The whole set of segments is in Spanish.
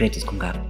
Secretos con Gabo.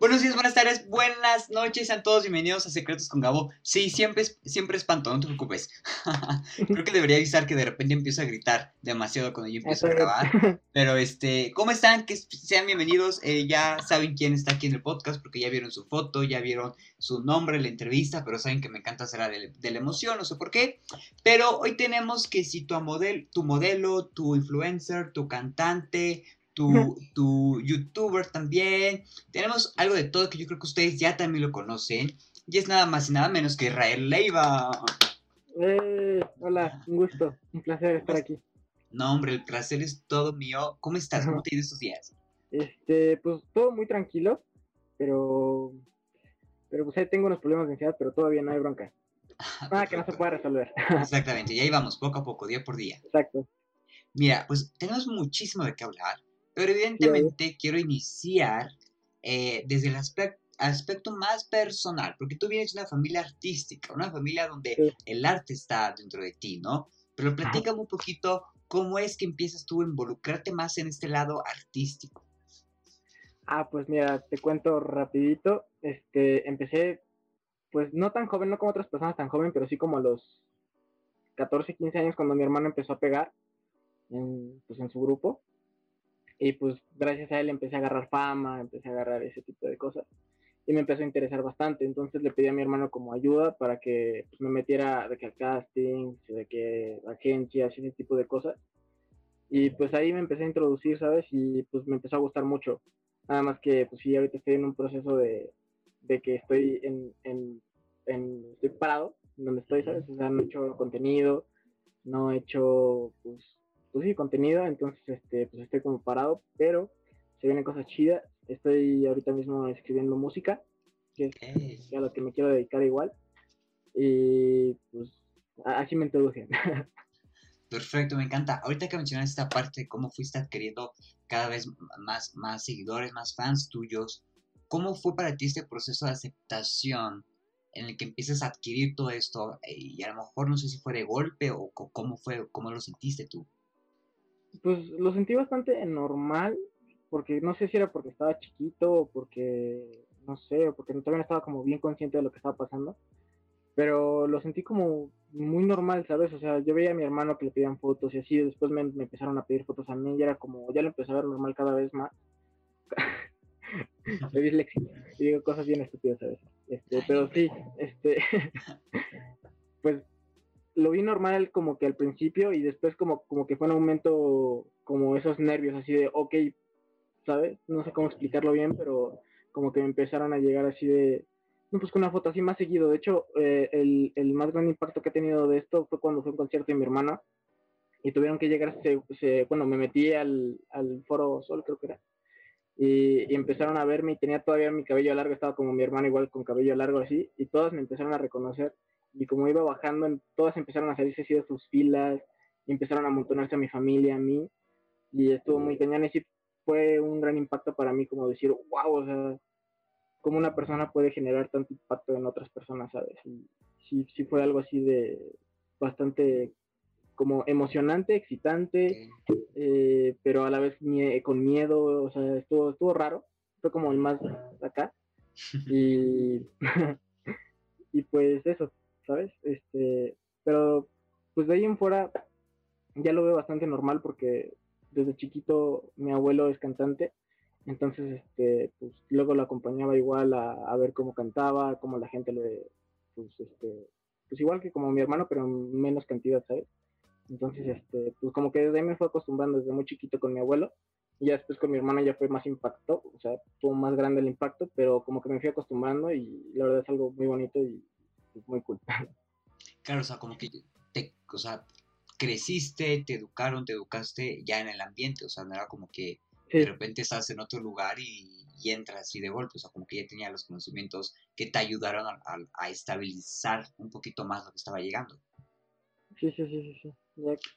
Buenos días, buenas tardes, buenas noches, sean todos bienvenidos a Secretos con Gabo. Sí, siempre, siempre espanto, no te preocupes. Creo que debería avisar que de repente empiezo a gritar demasiado cuando yo empiezo a grabar. Pero este, ¿cómo están? Que sean bienvenidos. Eh, ya saben quién está aquí en el podcast porque ya vieron su foto, ya vieron su nombre, la entrevista, pero saben que me encanta hacer de, de la emoción, no sé por qué. Pero hoy tenemos que si tu, model, tu modelo, tu influencer, tu cantante, tu, tu youtuber también. Tenemos algo de todo que yo creo que ustedes ya también lo conocen. Y es nada más y nada menos que Israel Leiva. Eh, hola, un gusto, un placer estar aquí. No, hombre, el placer es todo mío. ¿Cómo estás? ¿Cómo te ha estos días? Este, pues todo muy tranquilo, pero pero pues ahí tengo unos problemas de ansiedad, pero todavía no hay bronca. Nada que no se pueda resolver. Exactamente, ya íbamos poco a poco, día por día. Exacto. Mira, pues tenemos muchísimo de qué hablar. Pero evidentemente quiero iniciar eh, desde el aspecto, más personal, porque tú vienes de una familia artística, una familia donde el arte está dentro de ti, ¿no? Pero platícame un poquito cómo es que empiezas tú a involucrarte más en este lado artístico. Ah, pues mira, te cuento rapidito. Este, empecé, pues no tan joven, no como otras personas tan joven, pero sí como a los 14, 15 años cuando mi hermano empezó a pegar en, pues, en su grupo. Y pues gracias a él empecé a agarrar fama, empecé a agarrar ese tipo de cosas. Y me empezó a interesar bastante. Entonces le pedí a mi hermano como ayuda para que pues, me metiera de que al casting, de que agencias, ese tipo de cosas. Y pues ahí me empecé a introducir, ¿sabes? Y pues me empezó a gustar mucho. Nada más que pues sí, ahorita estoy en un proceso de, de que estoy en, en, en, estoy parado, donde estoy, ¿sabes? O sea, no he hecho contenido, no he hecho pues pues sí, contenido, entonces este, pues estoy como parado, pero se vienen cosas chidas. Estoy ahorita mismo escribiendo música, que es a lo que me quiero dedicar igual. Y pues así me introduje. Perfecto, me encanta. Ahorita que mencionas esta parte de cómo fuiste adquiriendo cada vez más, más seguidores, más fans tuyos, ¿cómo fue para ti este proceso de aceptación en el que empiezas a adquirir todo esto? Y a lo mejor no sé si fue de golpe o cómo fue, cómo lo sentiste tú. Pues lo sentí bastante normal, porque no sé si era porque estaba chiquito o porque, no sé, o porque todavía no estaba como bien consciente de lo que estaba pasando, pero lo sentí como muy normal, ¿sabes? O sea, yo veía a mi hermano que le pedían fotos y así, después me, empezaron a pedir fotos a mí y era como, ya lo empecé a ver normal cada vez más. y digo cosas bien estúpidas a veces. Este, pero sí, este, pues lo vi normal como que al principio y después como, como que fue un momento como esos nervios así de, ok, ¿sabes? No sé cómo explicarlo bien, pero como que me empezaron a llegar así de, no, pues con una foto así más seguido. De hecho, eh, el, el, más gran impacto que he tenido de esto fue cuando fue un concierto de mi hermana y tuvieron que llegar, se, bueno, me metí al, al Foro Sol, creo que era, y, y, empezaron a verme y tenía todavía mi cabello largo, estaba como mi hermana igual con cabello largo así, y todas me empezaron a reconocer y como iba bajando, todas empezaron a salirse así de sus filas, y empezaron a amontonarse a mi familia, a mí, y estuvo muy cañón, y sí fue un gran impacto para mí, como decir, wow, o sea, cómo una persona puede generar tanto impacto en otras personas, ¿sabes? Y sí, sí fue algo así de bastante como emocionante, excitante, eh, pero a la vez con miedo, o sea, estuvo, estuvo raro, fue como el más acá. Y, y pues eso, ¿sabes? Este, pero pues de ahí en fuera ya lo veo bastante normal porque desde chiquito mi abuelo es cantante, entonces este, pues luego lo acompañaba igual a, ver cómo cantaba, cómo la gente le, pues este, pues igual que como mi hermano, pero en menos cantidad, ¿sabes? Entonces, este, pues como que desde ahí me fue acostumbrando desde muy chiquito con mi abuelo, y ya después con mi hermano ya fue más impacto, o sea, fue más grande el impacto, pero como que me fui acostumbrando y la verdad es algo muy bonito y muy cool. Claro, o sea, como que te, o sea, creciste, te educaron, te educaste ya en el ambiente, o sea, no era como que de repente estás en otro lugar y, entras así de golpe, o sea, como que ya tenía los conocimientos que te ayudaron a, estabilizar un poquito más lo que estaba llegando. Sí, sí, sí, sí,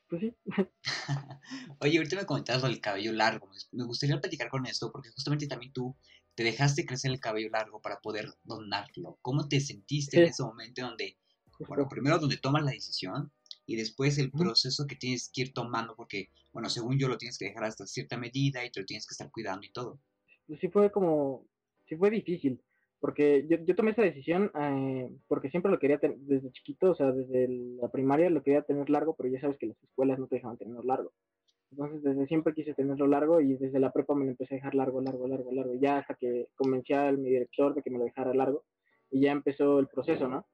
pues sí. Oye, ahorita me comentabas lo del cabello largo, me gustaría platicar con esto, porque justamente también tú te dejaste crecer el cabello largo para poder donarlo. ¿Cómo te sentiste en ese momento donde, bueno, primero donde tomas la decisión y después el proceso que tienes que ir tomando porque, bueno, según yo lo tienes que dejar hasta cierta medida y te lo tienes que estar cuidando y todo? pues sí fue como, sí fue difícil, porque yo, yo tomé esa decisión eh, porque siempre lo quería tener desde chiquito, o sea, desde la primaria lo quería tener largo, pero ya sabes que las escuelas no te dejaban tenerlo largo. Entonces, desde siempre quise tenerlo largo y desde la prepa me lo empecé a dejar largo, largo, largo, largo. Ya hasta que convencí a mi director de que me lo dejara largo y ya empezó el proceso, ¿no?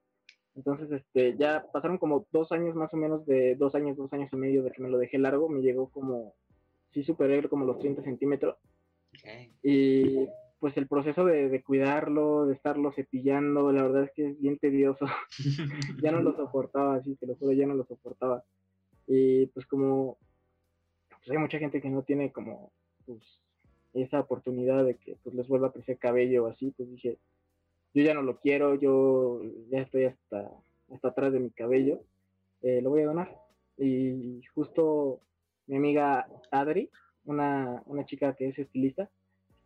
Entonces, este, ya pasaron como dos años más o menos, de dos años, dos años y medio de que me lo dejé largo, me llegó como, sí superé como los 30 centímetros. Y pues el proceso de, de, cuidarlo, de estarlo cepillando, la verdad es que es bien tedioso. ya no lo soportaba, así te lo juro, ya no lo soportaba. Y pues como pues hay mucha gente que no tiene como pues esa oportunidad de que pues les vuelva a crecer cabello o así, pues dije, yo ya no lo quiero, yo ya estoy hasta, hasta atrás de mi cabello, eh, lo voy a donar. Y justo mi amiga Adri, una, una chica que es estilista,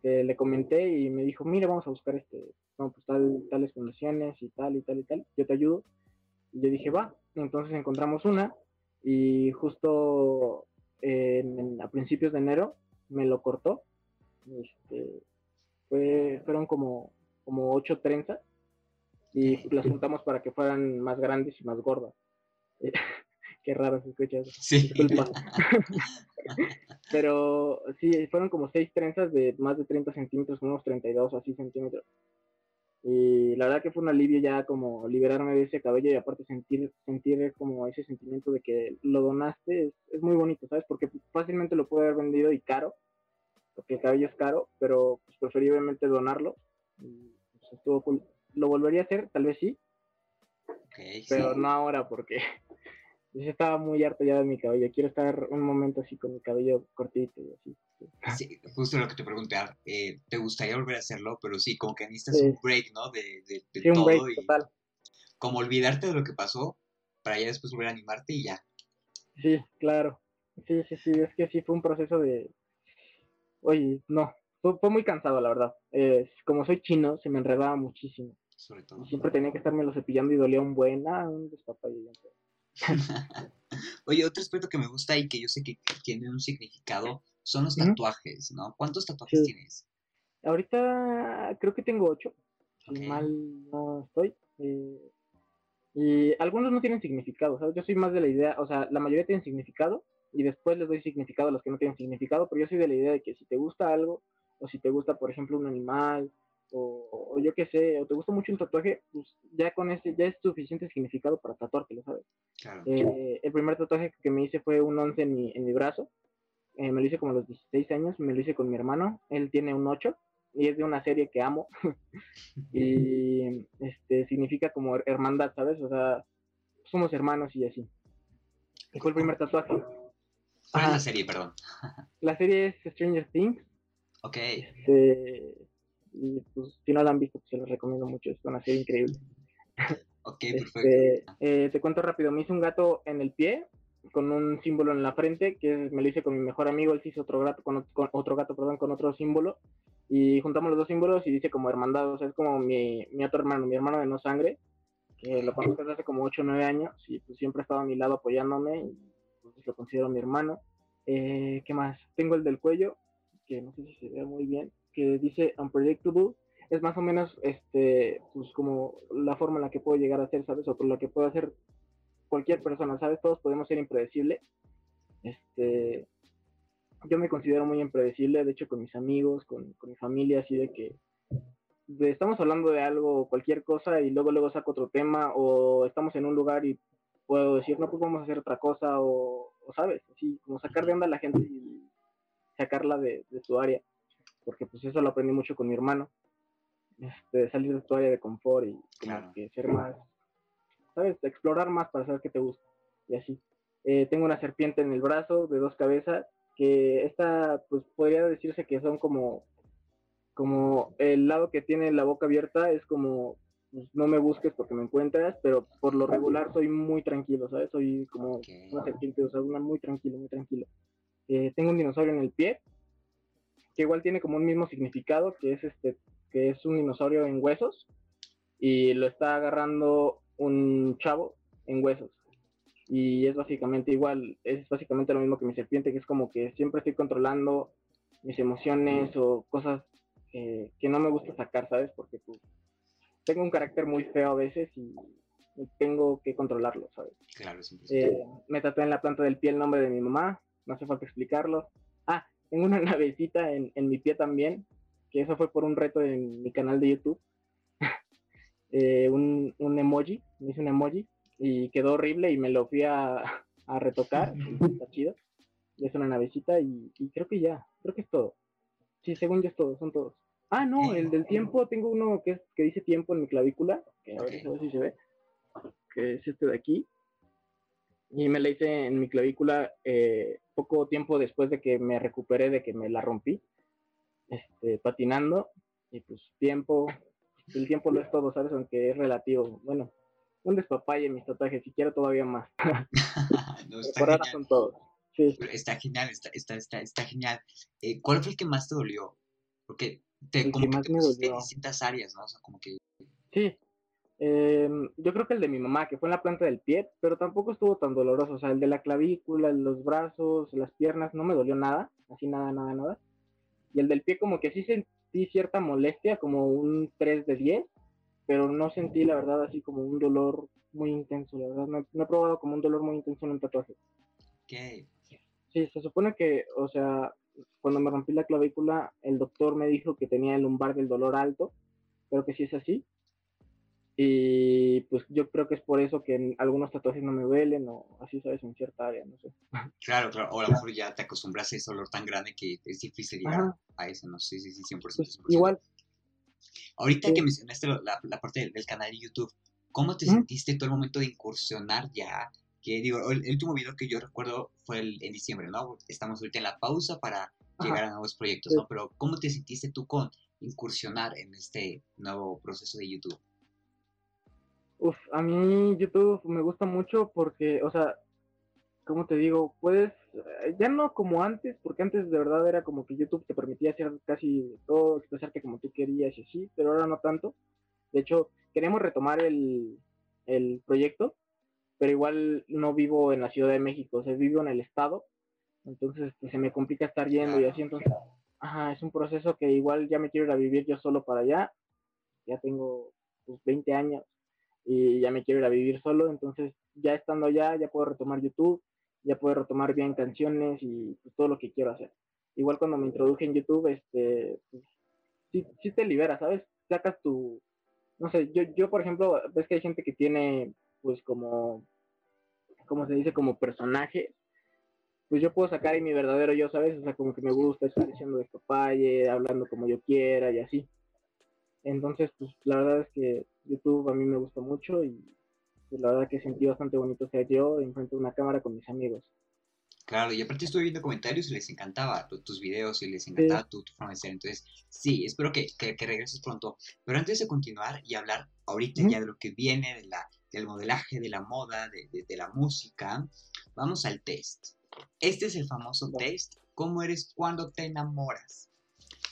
eh, le comenté y me dijo, mira, vamos a buscar este, no, pues tal, tales fundaciones y tal y tal y tal, yo te ayudo. Y yo dije, va, entonces encontramos una y justo a principios de enero me lo cortó. Este, fue, fueron como como ocho trenzas y las juntamos para que fueran más grandes y más gordas. Qué raro se escucha eso. Sí. Pero sí, fueron como seis trenzas de más de 30 centímetros, unos 32 o así centímetros. Y la verdad que fue un alivio ya como liberarme de ese cabello y aparte sentir, sentir como ese sentimiento de que lo donaste es, muy bonito, ¿sabes? Porque fácilmente lo puede haber vendido y caro, porque el cabello es caro, pero pues preferiblemente donarlo. Lo volvería a hacer, tal vez sí. pero no ahora porque yo estaba muy harto ya de mi cabello. Quiero estar un momento así con mi cabello cortito y así. Sí, justo lo que te pregunté, ah, eh, ¿te gustaría volver a hacerlo? Pero sí, como que necesitas un break, ¿no? De, de, de todo break, y total. como olvidarte de lo que pasó para ya después volver a animarte y ya. Sí, claro. Sí, sí, sí, es que sí fue un proceso de, oye, no, fue, muy cansado, la verdad. como soy chino, se me enredaba muchísimo. Sobre todo. siempre tenía que estarme lo cepillando y dolía un buen, ah, un despapalle. Oye, otro aspecto que me gusta y que yo sé que tiene un significado son los tatuajes, ¿no? ¿Cuántos tatuajes tienes? Ahorita creo que tengo ocho, si mal no estoy. Eh, y algunos no tienen significado, ¿sabes? Yo soy más de la idea, o sea, la mayoría tienen significado y después les doy significado a los que no tienen significado, pero yo soy de la idea de que si te gusta algo, o si te gusta, por ejemplo, un animal, o, yo qué sé, o te gusta mucho un tatuaje, pues ya con ese, ya es suficiente significado para tatuártelo, ¿sabes? Eh, el primer tatuaje que me hice fue un 11 en mi, en mi brazo, eh, me lo hice como a los 16 años, me lo hice con mi hermano, él tiene un 8 y es de una serie que amo y este significa como hermandad, ¿sabes? O sea, somos hermanos y así. fue el primer tatuaje. ¿Cuál es la serie, perdón? la serie es Stranger Things. Ok. Este, y pues si no la han visto, pues se los recomiendo mucho, es una serie increíble. Ok, este, perfecto. Eh, te cuento rápido, me hice un gato en el pie con un símbolo en la frente, que me lo hice con mi mejor amigo, él se hizo otro gato con, otro gato, perdón, con otro símbolo, y juntamos los dos símbolos y dice como hermandad, o sea, es como mi, mi otro hermano, mi hermano de no sangre, que lo conozco desde hace como 8 o 9 años, y pues siempre ha estado a mi lado apoyándome, y pues lo considero mi hermano. Eh, ¿Qué más? Tengo el del cuello, que no sé si se ve muy bien, que dice unpredictable, es más o menos este pues como la forma en la que puedo llegar a ser, ¿sabes? O por la que puedo hacer cualquier persona, ¿sabes? Todos podemos ser impredecibles. Este, yo me considero muy impredecible, de hecho con mis amigos, con, con mi familia, así de que estamos hablando de algo, cualquier cosa, y luego luego saco otro tema, o estamos en un lugar y puedo decir, no, pues vamos a hacer otra cosa, o, sabes, así como sacar de onda a la gente y sacarla de, de su área, porque pues eso lo aprendí mucho con mi hermano, este, salir de tu área de confort y como que ser más ¿sabes? Explorar más para saber qué te gusta. Y así. Eh, tengo una serpiente en el brazo de dos cabezas, que esta, pues podría decirse que son como, como el lado que tiene la boca abierta es como, pues, no me busques porque me encuentras, pero por lo regular soy muy tranquilo, ¿sabes? Soy como una serpiente, o sea, una muy tranquilo, muy tranquilo. Eh, tengo un dinosaurio en el pie, que igual tiene como un mismo significado, que es este, que es un dinosaurio en huesos, y lo está agarrando un chavo en huesos. Y es básicamente igual, es básicamente lo mismo que mi serpiente, que es como que siempre estoy controlando mis emociones o cosas eh, que no me gusta sacar, ¿sabes? Porque pues, tengo un carácter muy feo a veces y, tengo que controlarlo, ¿sabes? Claro, sí. Eh, me tatué en la planta del pie el nombre de mi mamá, no hace falta explicarlo. Ah, tengo una navecita en, en mi pie también, que eso fue por un reto en mi canal de YouTube. Eh, un, un, emoji, me hice un emoji y quedó horrible y me lo fui a, a retocar, está chido. Y es una navecita y, y, creo que ya, creo que es todo. Sí, según yo es todo, son todos. Ah, no, el del tiempo, tengo uno que, es, que dice tiempo en mi clavícula, que a ver, si se ve, que es este de aquí. Y me la hice en mi clavícula eh, poco tiempo después de que me recuperé de que me la rompí, este, patinando. Y pues tiempo, el tiempo lo es todo, ¿sabes? Aunque es relativo. Bueno, un despapalle en mis tatuajes, si quiero todavía más. no, está genial. son todos. Sí. Está genial, está, está, está, está genial. Eh, ¿Cuál fue el que más te dolió? Porque te, como que, te pusiste en distintas áreas, ¿no? O sea, como que... Sí, eh, yo creo que el de mi mamá, que fue en la planta del pie, pero tampoco estuvo tan doloroso. O sea, el de la clavícula, los brazos, las piernas, no me dolió nada, así nada, nada, nada. Y el del pie, como que sí sentí cierta molestia, como un 3 de 10, pero no sentí, la verdad, así como un dolor muy intenso. La verdad, no, he probado como un dolor muy intenso en un tatuaje. ¿Qué? Sí, se supone que, o sea, cuando me rompí la clavícula, el doctor me dijo que tenía el lumbar del dolor alto, creo que sí es así. Y pues yo creo que es por eso que algunos tatuajes no me duelen o así, ¿sabes? En cierta área, no sé. Claro, claro. O a lo mejor ya te acostumbras a ese dolor tan grande que es difícil llegar a eso, ¿no? Sí, sí, sí, 100%. Pues, igual. Ahorita que mencionaste la, la parte del, canal de YouTube, ¿cómo te sentiste todo el momento de incursionar ya que digo, el, último video que yo recuerdo fue el, en diciembre, ¿no? Estamos ahorita en la pausa para llegar a nuevos proyectos, ¿no? Pero ¿cómo te sentiste tú con incursionar en este nuevo proceso de YouTube? Uf, a mí YouTube me gusta mucho porque, o sea, ¿cómo te digo? Puedes, eh, ya no como antes, porque antes de verdad era como que YouTube te permitía hacer casi todo, expresarte como tú querías y así, pero ahora no tanto. De hecho, queremos retomar el, el proyecto, pero igual no vivo en la Ciudad de México, o sea, vivo en el estado, entonces pues, se me complica estar yendo y así, entonces, ajá, es un proceso que igual ya me quiero ir a vivir yo solo para allá, ya tengo pues 20 años y ya me quiero ir a vivir solo, entonces ya estando allá ya puedo retomar YouTube, ya puedo retomar bien canciones y pues, todo lo que quiero hacer. Igual cuando me introduje en YouTube, este, pues, sí, sí te libera, ¿sabes? Sacas tu, no sé, yo, yo por ejemplo, ves que hay gente que tiene pues como, como se dice, como personaje, pues yo puedo sacar ahí mi verdadero yo, ¿sabes? O sea, como que me gusta estar diciendo de papaye, hablando como yo quiera y así. Entonces, pues la verdad es que YouTube a mí me gusta mucho y pues, la verdad que sentí bastante bonito ser yo enfrente de una cámara con mis amigos. Claro, y aparte estuve viendo comentarios y les encantaba tus videos y les encantaba tu, forma de ser. Entonces, sí, espero que, que, regreses pronto. Pero antes de continuar y hablar ahorita ya de lo que viene, de la del modelaje, de la moda, de, la música, vamos al test. Este es el famoso test, ¿cómo eres cuando te enamoras?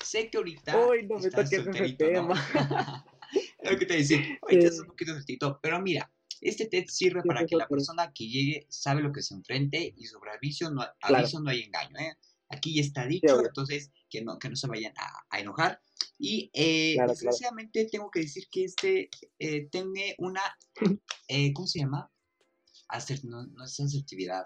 Sé que ahorita Uy, no estás solterito, ¿no? es lo que te decía, ahorita es un poquito solterito, pero mira, este test sirve para que la persona que llegue sabe lo que se enfrente y sobre aviso no, aviso no hay engaño, ¿eh? Aquí ya está dicho, entonces que no, que no se vayan a enojar. Y eh, desgraciadamente tengo que decir que este eh, tiene una, eh, ¿cómo se llama? no, no, es asertividad.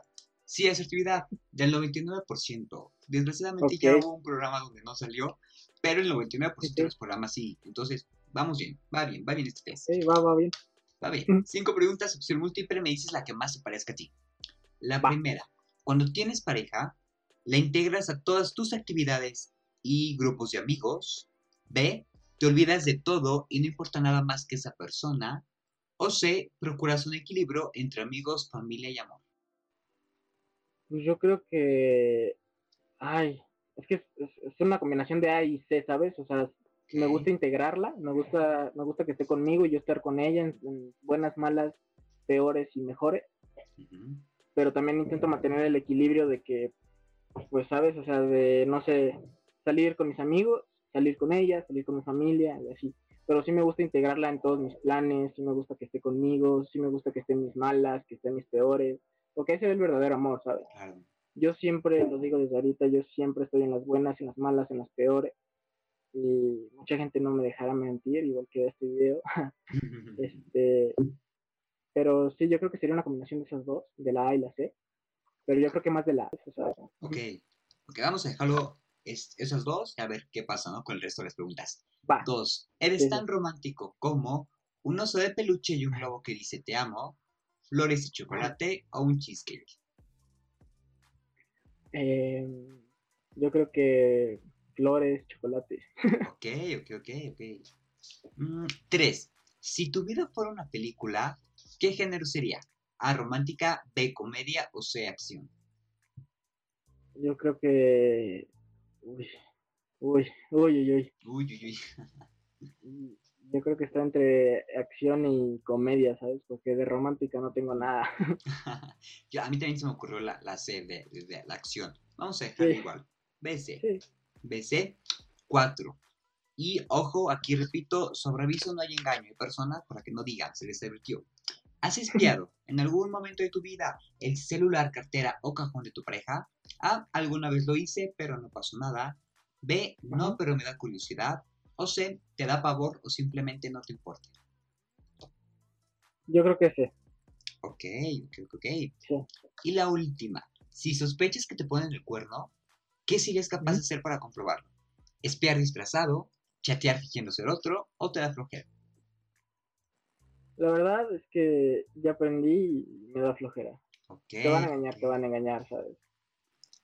Sí, asertividad del 99%. Desgraciadamente ya hubo un programa donde no salió, pero el 99% de los programas sí. Entonces, vamos bien, va bien, va bien este test. Sí, va, va bien. Va bien. Cinco preguntas, opción múltiple, me dices la que más se parezca a ti. La primera, cuando tienes pareja, la integras a todas tus actividades y grupos de amigos, B, te olvidas de todo y no importa nada más que esa persona. O C, procuras un equilibrio entre amigos, familia y amor. Pues yo creo que. Ay, es que es, una combinación de A y C, ¿sabes? O sea, me gusta integrarla, me gusta, me gusta que esté conmigo y yo estar con ella en, buenas, malas, peores y mejores. Pero también intento mantener el equilibrio de que, pues, ¿sabes? O sea, de, no sé, salir con mis amigos salir con ella, salir con mi familia y así. Pero sí me gusta integrarla en todos mis planes, sí me gusta que esté conmigo, sí me gusta que esté en mis malas, que esté en mis peores, porque ese es el verdadero amor, ¿sabes? Yo siempre, lo digo desde ahorita, yo siempre estoy en las buenas, en las malas, en las peores, y mucha gente no me dejará mentir, igual que este video. este, pero sí, yo creo que sería una combinación de esas dos, de la A y la C, pero yo creo que más de la A. Ok, ok, vamos a dejarlo esas dos y a ver qué pasa ¿no? con el resto de las preguntas. Dos, ¿eres tan romántico como un oso de peluche y un globo que dice te amo, flores y chocolate o un cheesecake? Eh, yo creo que flores, chocolate. Ok, ok, ok, ok. Mm, tres. Si tu vida fuera una película, ¿qué género sería? ¿A romántica, B comedia o C acción? Yo creo que. Uy, uy, uy, uy. Uy, uy, uy. Yo creo que está entre acción y comedia, ¿sabes? Porque de romántica no tengo nada. Yo, a mí también se me ocurrió la, la C de, la acción. Vamos a dejar igual. BC. BC 4. Y ojo, aquí repito, sobre aviso no hay engaño. Hay personas para que no digan, se les advirtió. ¿Has espiado en algún momento de tu vida el celular, cartera o cajón de tu pareja? A. Alguna vez lo hice, pero no pasó nada. B. No, pero me da curiosidad. O C. Te da pavor o simplemente no te importa. Yo creo que sí. Ok, ok, ok. Sí. Y la última. Si sospechas que te ponen el cuerno, ¿qué sigues capaz de hacer para comprobarlo? ¿Espiar disfrazado? ¿Chatear fingiendo ser otro? ¿O te da flojera? La verdad es que ya aprendí y me da flojera. Okay, te van a engañar, te van a engañar, ¿sabes?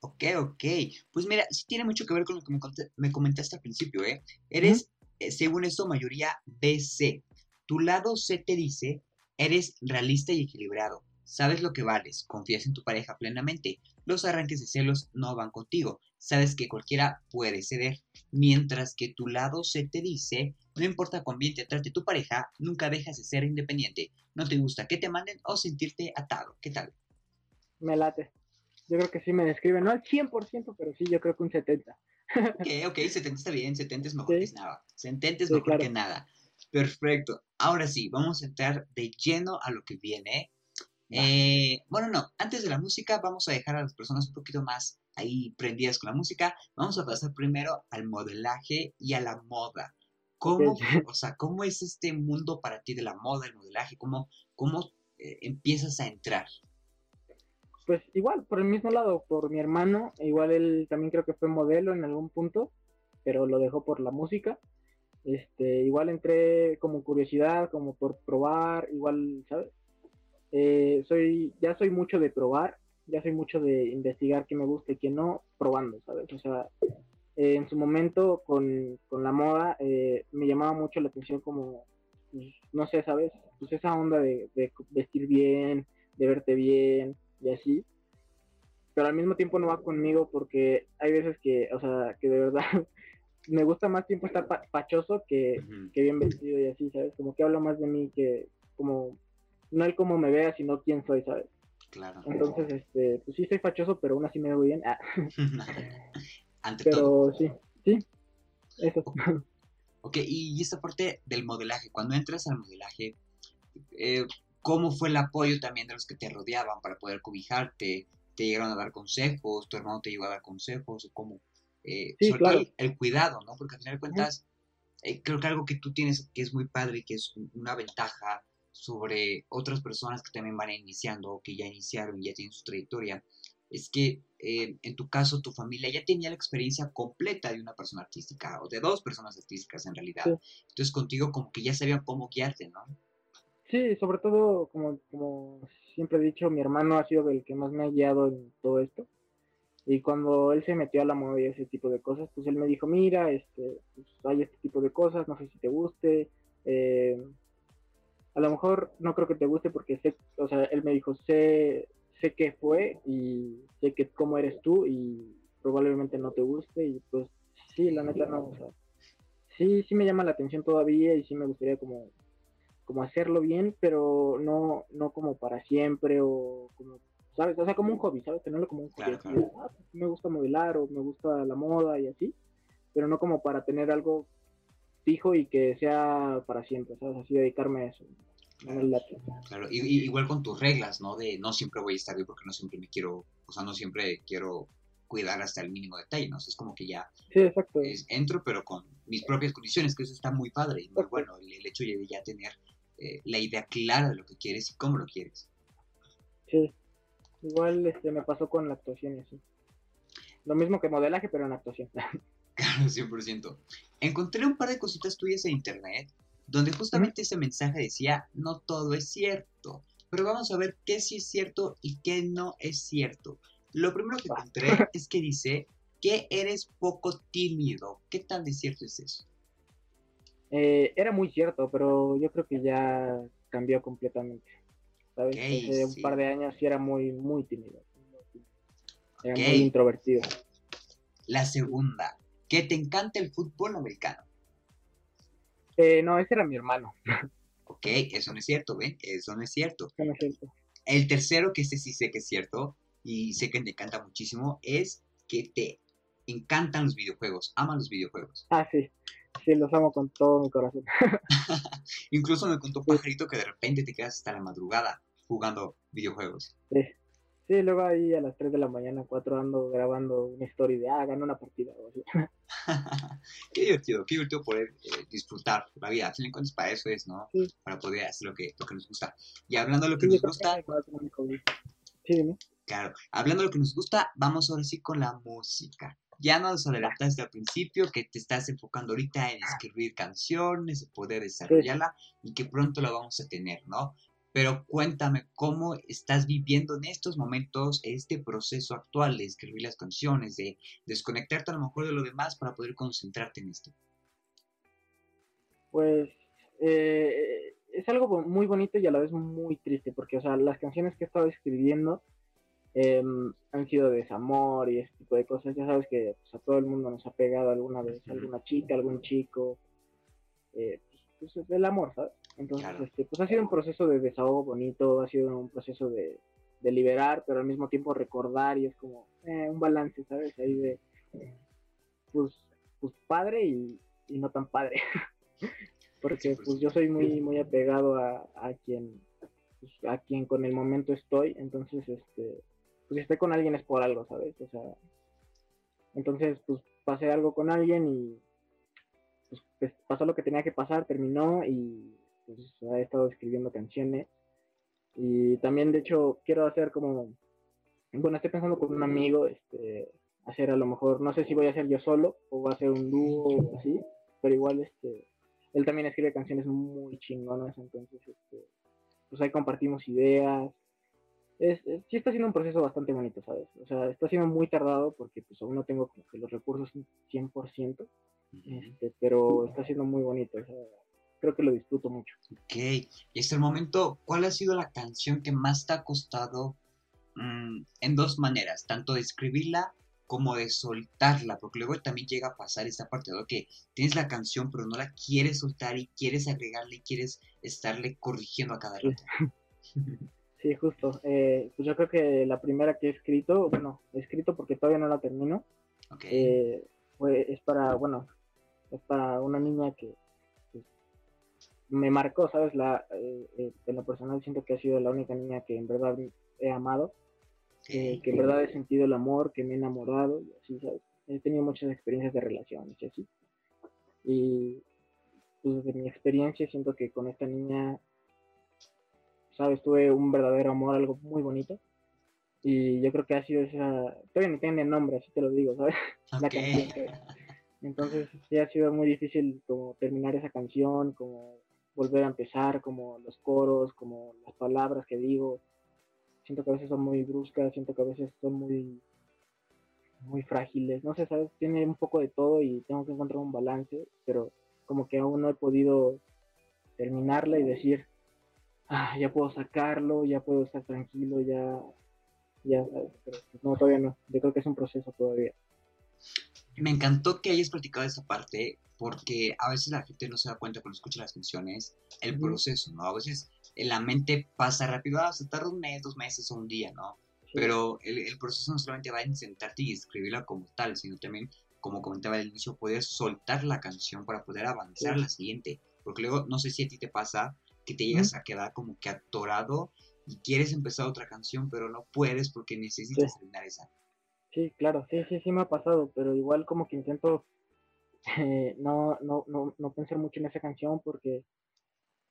Ok, ok. Pues mira, sí tiene mucho que ver con lo que me, comentaste al principio, ¿eh? Eres, eh, según esto, mayoría BC. Tu lado C te dice, eres realista y equilibrado. Sabes lo que vales, confías en tu pareja plenamente. Los arranques de celos no van contigo. Sabes que cualquiera puede ceder. Mientras que tu lado se te dice, no importa cuán bien te trate tu pareja, nunca dejas de ser independiente. No te gusta que te manden o sentirte atado. ¿Qué tal? Me late. Yo creo que sí me describe, no al 100%, pero sí, yo creo que un 70. ok, ok, 70 está bien, 70 es mejor que nada. 70 es mejor que nada. Perfecto. Ahora sí, vamos a entrar de lleno a lo que viene. Eh, bueno, no, antes de la música vamos a dejar a las personas un poquito más ahí prendidas con la música. Vamos a pasar primero al modelaje y a la moda. ¿Cómo, o sea, ¿cómo es este mundo para ti de la moda, el modelaje? ¿Cómo, cómo eh, empiezas a entrar? Pues igual, por el mismo lado, por mi hermano, igual él también creo que fue modelo en algún punto, pero lo dejó por la música. Este, igual entré como curiosidad, como por probar, igual, ¿sabes? Eh, soy, ya soy mucho de probar, ya soy mucho de investigar qué me gusta y qué no, probando, ¿sabes? O sea, eh, en su momento con, la moda eh, me llamaba mucho la atención como, pues, no sé, ¿sabes? Pues esa onda de, vestir bien, de verte bien y así. Pero al mismo tiempo no va conmigo porque hay veces que, o sea, que de verdad me gusta más tiempo estar pachoso que, que bien vestido y así, ¿sabes? Como que hablo más de mí que como no el cómo me vea, sino quién soy, ¿sabes? Claro. Entonces, este, pues sí soy fachoso, pero aún así me veo bien. Ah. Ante pero sí, sí, eso. Ok, y esta parte del modelaje, cuando entras al modelaje, eh, ¿cómo fue el apoyo también de los que te rodeaban para poder cobijarte? ¿Te llegaron a dar consejos? ¿Tu hermano te llegó a dar consejos? ¿Cómo? Eh, sí, claro. el, cuidado, ¿no? Porque al final de cuentas, eh, creo que algo que tú tienes que es muy padre y que es una ventaja sobre otras personas que también van iniciando o que ya iniciaron y ya tienen su trayectoria, es que eh, en tu caso tu familia ya tenía la experiencia completa de una persona artística o de dos personas artísticas en realidad. Entonces contigo como que ya sabían cómo guiarte, ¿no? Sí, sobre todo, como, como siempre he dicho, mi hermano ha sido el que más me ha guiado en todo esto. Y cuando él se metió a la moda y ese tipo de cosas, pues él me dijo, mira, este, pues hay este tipo de cosas, no sé si te guste, eh, a lo mejor no creo que te guste porque sé, o sea, él me dijo, sé, sé qué fue y sé que cómo eres tú y probablemente no te guste y pues sí, la neta no, o sea, sí, sí me llama la atención todavía y sí me gustaría como, como hacerlo bien, pero no, no como para siempre o como, ¿sabes? O sea, como un hobby, ¿sabes? Tenerlo como un hobby. Ah, pues, me gusta modelar o me gusta la moda y así, pero no como para tener algo fijo y que sea para siempre, ¿sabes? Así dedicarme a eso. Claro, igual con tus reglas, ¿no? De no siempre voy a estar bien porque no siempre me quiero, o sea, no siempre quiero cuidar hasta el mínimo detalle, ¿no? es como que ya sí, exacto. entro, pero con, mis propias condiciones, que eso está muy padre y muy bueno, el, hecho de ya tener eh, la idea clara de lo que quieres y cómo lo quieres. Sí, igual este, me pasó con la actuación y así. Lo mismo que modelaje, pero en actuación. Claro, 100%. Encontré un par de cositas tuyas en internet donde justamente ese mensaje decía, no todo es cierto, pero vamos a ver qué sí es cierto y qué no es cierto. Lo primero que encontré es que dice que eres poco tímido. ¿Qué tan de cierto es eso? Eh, era muy cierto, pero yo creo que ya cambió completamente. ¿Sabes? Hace un par de años sí era muy, muy tímido. Era muy introvertido. La segunda, que te encanta el fútbol americano. Eh, no, ese era mi hermano. Ok, eso no es cierto, ¿ven? Eso no es cierto. no es cierto. El tercero, que este sí sé que es cierto, y sé que te encanta muchísimo, es que te encantan los videojuegos, aman los videojuegos. Ah, sí, sí, los amo con todo mi corazón. Incluso me contó Pajarito que de repente te quedas hasta la madrugada jugando videojuegos. Sí. Sí, luego ahí a las 3 de la mañana, 4 ando grabando una story de, ah, gano una partida o así. qué divertido, qué divertido poder eh, disfrutar la vida. Al fin para eso es, ¿no? Para poder hacer lo que, lo que nos gusta. Y hablando de lo que nos gusta... Sí. Claro, hablando de lo que nos gusta, vamos ahora sí con la música. Ya nos adelantaste al principio que te estás enfocando ahorita en escribir canciones, poder desarrollarla y que pronto la vamos a tener, ¿no? Pero cuéntame cómo estás viviendo en estos momentos este proceso actual de escribir las canciones, de desconectarte a lo mejor de lo demás para poder concentrarte en esto. Pues eh, es algo muy bonito y a la vez muy triste, porque, o sea, las canciones que he estado escribiendo em, han sido de desamor y ese tipo de cosas. Ya sabes que pues, a todo el mundo nos ha pegado alguna vez, alguna chica, algún chico. Eh, pues, pues el amor, ¿sabes? Entonces, este, pues ha sido un proceso de desahogo bonito, ha sido un proceso de, liberar, pero al mismo tiempo recordar y es como eh, un balance, ¿sabes? Ahí de, pues, pues padre y, no tan padre. Porque pues yo soy muy, muy apegado a, a quien, pues, a quien con el momento estoy, entonces, este, pues si estoy con alguien es por algo, ¿sabes? O sea, entonces, pues pasé algo con alguien y pues, pasó lo que tenía que pasar, terminó y pues ha estado escribiendo canciones. Y también, de hecho, quiero hacer como, bueno, estoy pensando con un amigo, este, hacer a lo mejor, no sé si voy a hacer yo solo o va a ser un dúo o así, pero igual, este, él también escribe canciones muy chingonas, entonces, este, pues ahí compartimos ideas. Es, sí está siendo un proceso bastante bonito, ¿sabes? O sea, está siendo muy tardado porque pues aún no tengo como que los recursos 100%, este, pero está siendo muy bonito, o sea, creo que lo disfruto mucho. Ok, y hasta el momento, ¿cuál ha sido la canción que más te ha costado mm, en dos maneras, tanto de escribirla como de soltarla? Porque luego también llega a pasar esta parte de que tienes la canción pero no la quieres soltar y quieres agregarle y quieres estarle corrigiendo a cada rato. Sí, justo. Eh, pues yo creo que la primera que he escrito, bueno, he escrito porque todavía no la termino, okay. eh, fue, es para, bueno, es para una niña que me marcó, ¿sabes? La, eh, eh, en lo personal siento que ha sido la única niña que en verdad he amado, que en verdad he sentido el amor, que me he enamorado, y así, ¿sabes? He tenido muchas experiencias de relaciones y así. Y pues desde mi experiencia siento que con esta niña, ¿sabes? Tuve un verdadero amor, algo muy bonito. Y yo creo que ha sido esa, todavía no tiene nombre, así te lo digo, ¿sabes? La canción. Entonces sí ha sido muy difícil como terminar esa canción, como volver a empezar, como los coros, como las palabras que digo. Siento que a veces son muy bruscas, siento que a veces son muy muy frágiles, no sé, sabes, tiene un poco de todo y tengo que encontrar un balance, pero como que aún no he podido terminarla y decir, ah, ya puedo sacarlo, ya puedo estar tranquilo, ya, ya, pero no, todavía no, yo creo que es un proceso todavía. Me encantó que hayas platicado esta parte porque a veces la gente no se da cuenta cuando escucha las canciones, el proceso, ¿no? A veces en la mente pasa rápido, ah, se tarda un mes, dos meses o un día, ¿no? Pero el, proceso no solamente va a sentarte y escribirla como tal, sino también, como comentaba al inicio, poder soltar la canción para poder avanzar a la siguiente. Porque luego, no sé si a ti te pasa que te llegas a quedar como que atorado y quieres empezar otra canción, pero no puedes porque necesitas terminar esa. Sí, claro, sí, sí, sí me ha pasado, pero igual como que intento no, no, no, no pensar mucho en esa canción porque,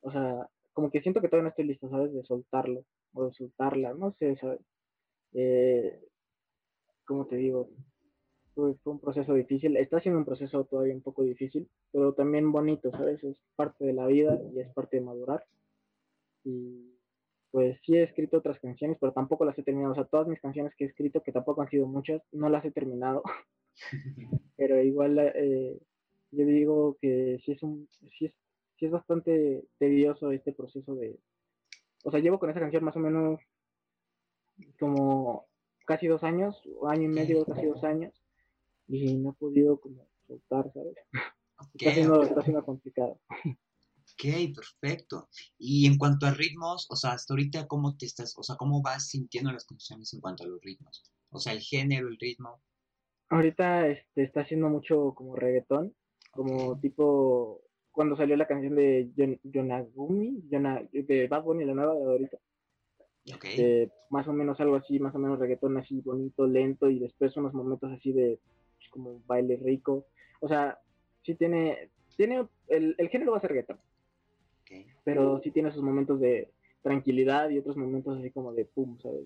o sea, como que siento que todavía no estoy listo, ¿sabes? De soltarlo o de soltarla, no sé, ¿sabes? Eh, como te digo, fue, fue, un proceso difícil, está siendo un proceso todavía un poco difícil, pero también bonito, ¿sabes? Es parte de la vida y es parte de madurar. Y pues sí he escrito otras canciones, pero tampoco las he terminado. O sea, todas mis canciones que he escrito, que tampoco han sido muchas, no las he terminado. pero igual eh, yo digo que sí es, un, sí, es, sí es bastante tedioso este proceso de... O sea, llevo con esa canción más o menos como casi dos años, año y medio, casi dos años, y no he podido como soltar, ¿sabes? Está, siendo, está siendo complicado. Ok, perfecto. Y en cuanto a ritmos, o sea, hasta ahorita, ¿cómo te estás, o sea, cómo vas sintiendo las canciones en cuanto a los ritmos? O sea, el género, el ritmo. Ahorita este, está haciendo mucho como reggaetón, como tipo cuando salió la canción de Yonagumi, de Bad Bunny, la nueva de ahorita. Okay. Este, más o menos algo así, más o menos reggaetón así bonito, lento y después unos momentos así de pues, como baile rico. O sea, sí tiene, tiene, el, el género va a ser reggaetón, pero sí tiene sus momentos de tranquilidad y otros momentos así como de pum, ¿sabes?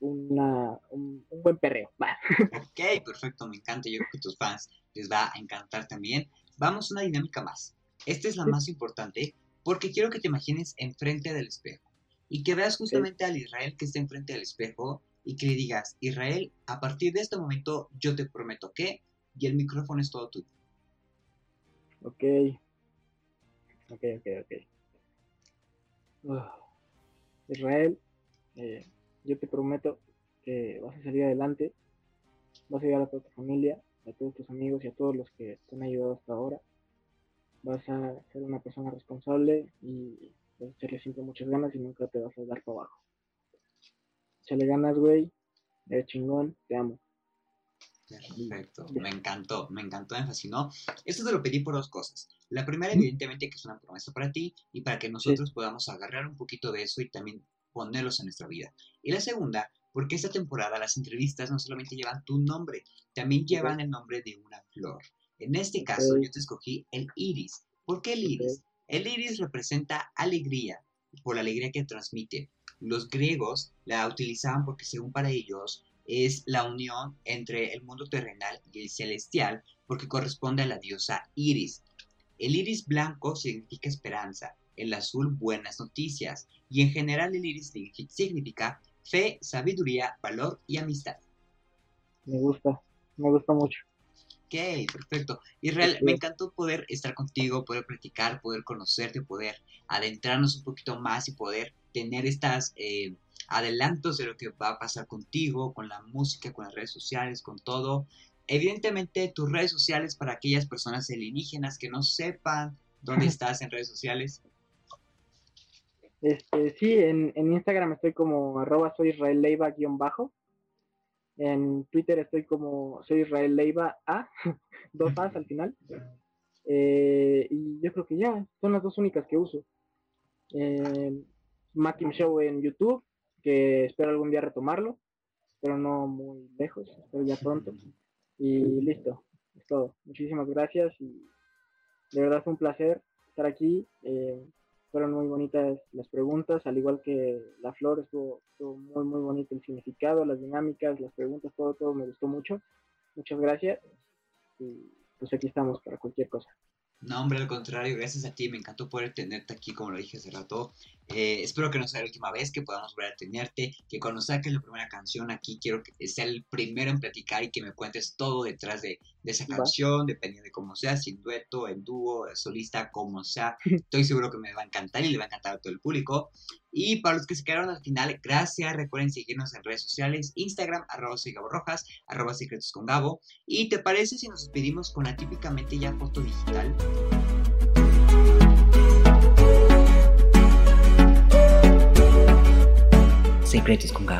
Una, un, buen perreo. Ok, perfecto, me encanta. Yo creo que a tus fans les va a encantar también. Vamos a una dinámica más. Esta es la más importante porque quiero que te imagines enfrente del espejo y que veas justamente al Israel que está enfrente del espejo y que le digas, Israel, a partir de este momento yo te prometo que, y el micrófono es todo tuyo. Ok, Ok, ok, ok. Israel, eh, yo te prometo que vas a salir adelante, vas a ayudar a toda tu familia, a todos tus amigos y a todos los que te han ayudado hasta ahora. Vas a ser una persona responsable y vas a echarle siempre muchas ganas y nunca te vas a dar para abajo. Échale ganas, güey. Eres chingón, te amo. Perfecto, me encantó, me encantó, me fascinó. Esto te lo pedí por dos cosas. La primera, evidentemente, que es una promesa para ti y para que nosotros podamos agarrar un poquito de eso y también ponerlos en nuestra vida. Y la segunda, porque esta temporada las entrevistas no solamente llevan tu nombre, también llevan el nombre de una flor. En este caso, yo te escogí el iris. ¿Por qué el iris? El iris representa alegría, por la alegría que transmite. Los griegos la utilizaban porque según para ellos es la unión entre el mundo terrenal y el celestial porque corresponde a la diosa Iris. El iris blanco significa esperanza, el azul buenas noticias y en general el iris significa fe, sabiduría, valor y amistad. Me gusta, me gusta mucho. Ok, perfecto. Israel, me encantó poder estar contigo, poder practicar, poder conocerte, poder adentrarnos un poquito más y poder tener estas eh, adelantos de lo que va a pasar contigo, con la música, con las redes sociales, con todo. Evidentemente, tus redes sociales para aquellas personas alienígenas que no sepan dónde estás en redes sociales. Este, sí, en, Instagram estoy como arroba soy Israel Leiva bajo. En Twitter estoy como soy Israel Leiva A, dos A's al final. Eh, y yo creo que ya, son las dos únicas que uso. Eh, Mackim Show en YouTube que espero algún día retomarlo, pero no muy lejos, espero ya pronto. Y listo, es todo. Muchísimas gracias y de verdad fue un placer estar aquí. Eh, fueron muy bonitas las preguntas, al igual que la flor, estuvo, muy, muy bonito el significado, las dinámicas, las preguntas, todo, todo me gustó mucho. Muchas gracias y pues aquí estamos para cualquier cosa. No, hombre, al contrario, gracias a ti, me encantó poder tenerte aquí, como lo dije hace rato. Eh, espero que no sea la última vez que podamos volver a tenerte, que cuando saques la primera canción aquí, quiero que sea el primero en platicar y que me cuentes todo detrás de, esa canción, dependiendo de cómo sea, sin dueto, en dúo, solista, como sea. Estoy seguro que me va a encantar y le va a encantar a todo el público. Y para los que se quedaron al final, gracias. Recuerden seguirnos en redes sociales, Instagram, arroba soy Gabo arroba secretos con Gabo. ¿Y te parece si nos despedimos con la típicamente ya foto digital? Secretos con Gabo.